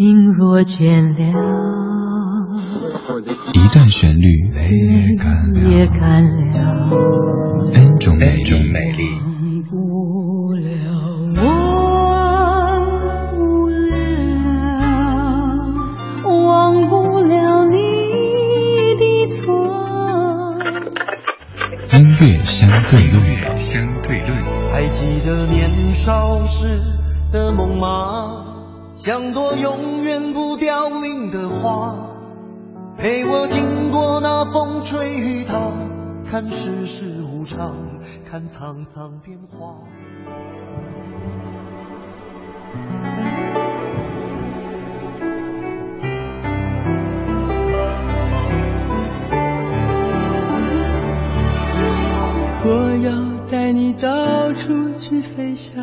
心若倦了，一段旋律也干了，N 种美丽。音乐相对论，相对论。还记得年少时的梦吗？像朵永远不凋零的花，陪我经过那风吹雨打，看世事无常，看沧桑变化。我要带你到处去飞翔，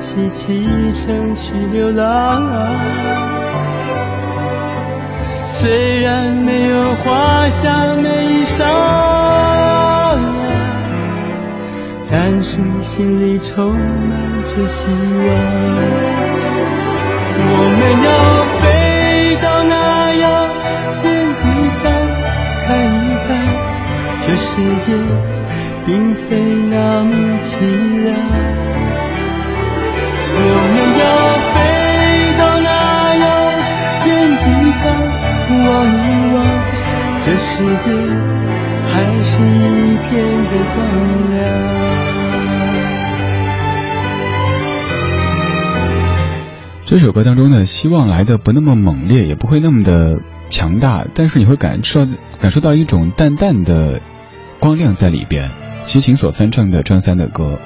起启程去流浪。虽然没有花香没衣裳，但是心里充满着希望。我们要飞到那遥远地方。看一看，这世界并非那么凄凉。世界还是一片的光亮。这首歌当中呢，希望来的不那么猛烈，也不会那么的。强大，但是你会感受感受到一种淡淡的光亮在里边。齐秦所翻唱的张三的歌，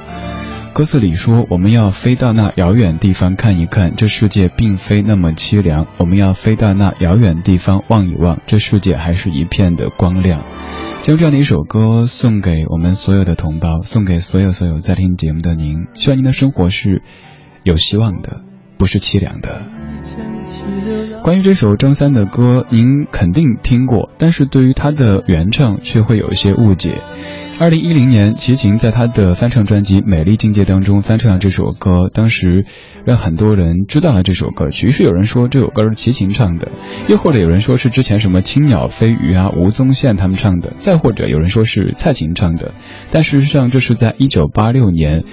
歌词里说：“我们要飞到那遥远地方看一看，这世界并非那么凄凉。我们要飞到那遥远地方望一望，这世界还是一片的光亮。”将这样的一首歌送给我们所有的同胞，送给所有所有在听节目的您。希望您的生活是有希望的，不是凄凉的。关于这首张三的歌，您肯定听过，但是对于他的原唱却会有一些误解。二零一零年，齐秦在他的翻唱专辑《美丽境界》当中翻唱了这首歌，当时让很多人知道了这首歌曲。于是有人说这首歌是齐秦唱的，又或者有人说是之前什么青鸟飞鱼啊、吴宗宪他们唱的，再或者有人说是蔡琴唱的。但事实上，这是在一九八六年。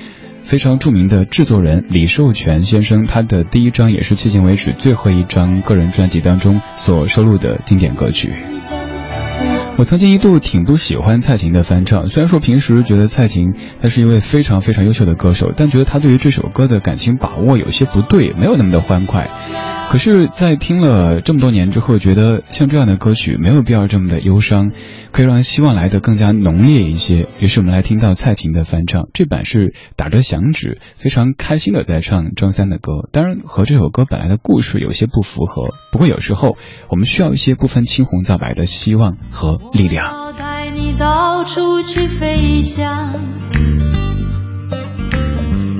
非常著名的制作人李寿全先生，他的第一张也是迄今为止最后一张个人专辑当中所收录的经典歌曲。我曾经一度挺不喜欢蔡琴的翻唱，虽然说平时觉得蔡琴她是一位非常非常优秀的歌手，但觉得她对于这首歌的感情把握有些不对，没有那么的欢快。可是，在听了这么多年之后，觉得像这样的歌曲没有必要这么的忧伤，可以让希望来的更加浓烈一些。于是我们来听到蔡琴的翻唱，这版是打着响指，非常开心的在唱张三的歌。当然和这首歌本来的故事有些不符合，不过有时候我们需要一些不分青红皂白的希望和力量。带你到处去飞翔。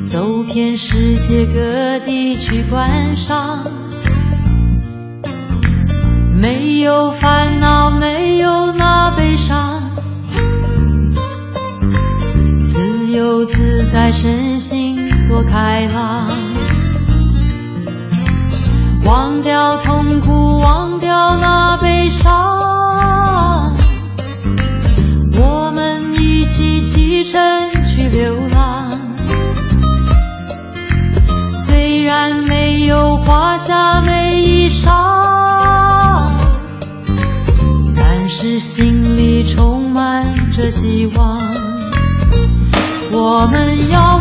走遍世界各地去观赏，没有烦恼，没有那悲伤，自由自在，身心多开朗，忘掉痛苦，希望。我们要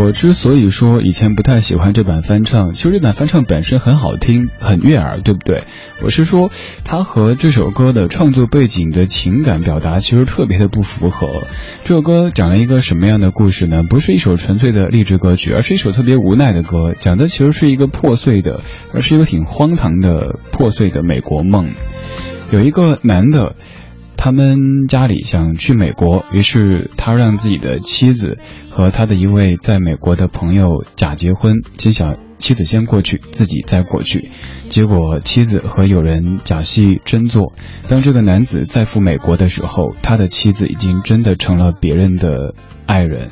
我之所以说以前不太喜欢这版翻唱，其实这版翻唱本身很好听，很悦耳，对不对？我是说，它和这首歌的创作背景的情感表达其实特别的不符合。这首歌讲了一个什么样的故事呢？不是一首纯粹的励志歌曲，而是一首特别无奈的歌，讲的其实是一个破碎的，而是一个挺荒唐的破碎的美国梦。有一个男的。他们家里想去美国，于是他让自己的妻子和他的一位在美国的朋友假结婚，心想妻子先过去，自己再过去。结果妻子和友人假戏真做，当这个男子再赴美国的时候，他的妻子已经真的成了别人的爱人。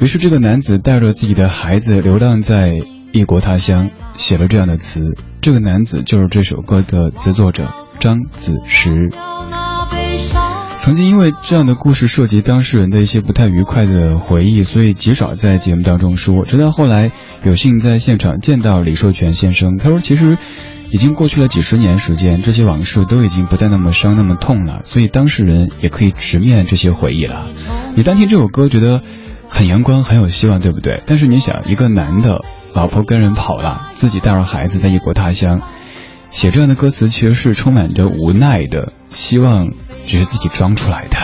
于是这个男子带着自己的孩子流浪在异国他乡，写了这样的词。这个男子就是这首歌的词作者张子时。曾经因为这样的故事涉及当事人的一些不太愉快的回忆，所以极少在节目当中说。直到后来有幸在现场见到李寿全先生，他说其实已经过去了几十年时间，这些往事都已经不再那么伤那么痛了，所以当事人也可以直面这些回忆了。你单听这首歌觉得很阳光很有希望，对不对？但是你想，一个男的老婆跟人跑了，自己带着孩子在异国他乡，写这样的歌词其实是充满着无奈的希望。只是自己装出来的。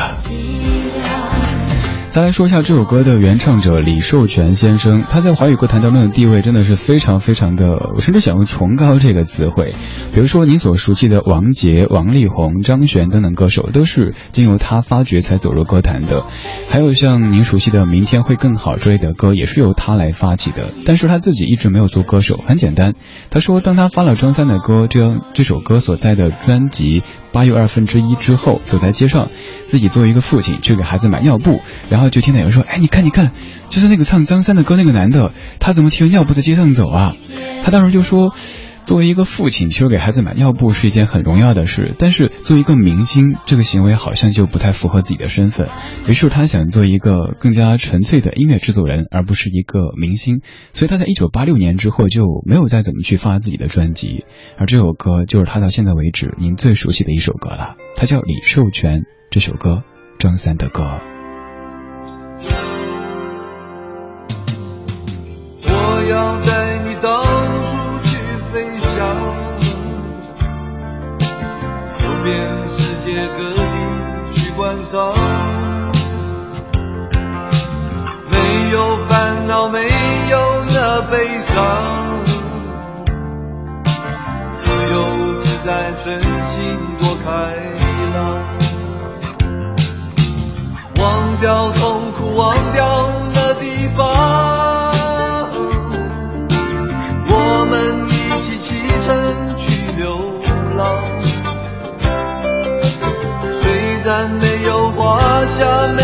再来说一下这首歌的原唱者李寿全先生，他在华语歌坛当中的地位真的是非常非常的，我甚至想用崇高这个词汇。比如说您所熟悉的王杰、王力宏、张悬等等歌手，都是经由他发掘才走入歌坛的。还有像您熟悉的《明天会更好》之类的歌，也是由他来发起的。但是他自己一直没有做歌手，很简单，他说当他发了张三的歌，这样这首歌所在的专辑。八又二分之一之后，走在街上，自己作为一个父亲去给孩子买尿布，然后就听到有人说：“哎，你看，你看，就是那个唱张三的歌那个男的，他怎么提着尿布在街上走啊？”他当时就说。作为一个父亲，其实给孩子买尿布是一件很荣耀的事。但是作为一个明星，这个行为好像就不太符合自己的身份。于是他想做一个更加纯粹的音乐制作人，而不是一个明星。所以他在一九八六年之后就没有再怎么去发自己的专辑。而这首歌就是他到现在为止您最熟悉的一首歌了。他叫李寿全，这首歌张三的歌。在，身心多开朗，忘掉痛苦，忘掉那地方，我们一起启程去流浪。虽然没有华夏美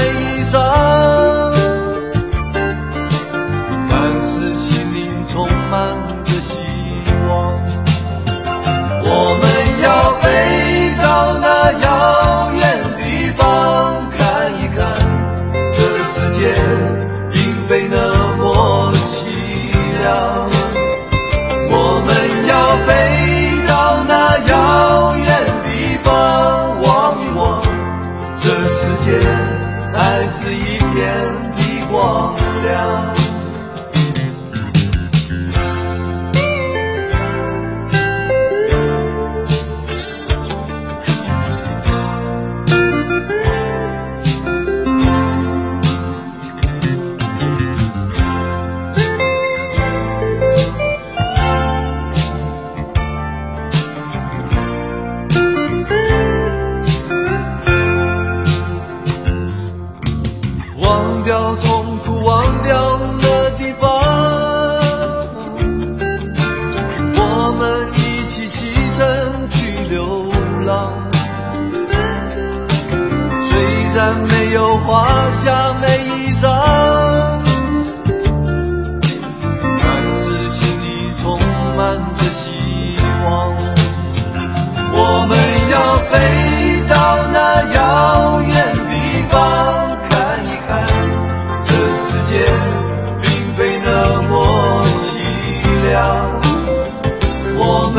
我们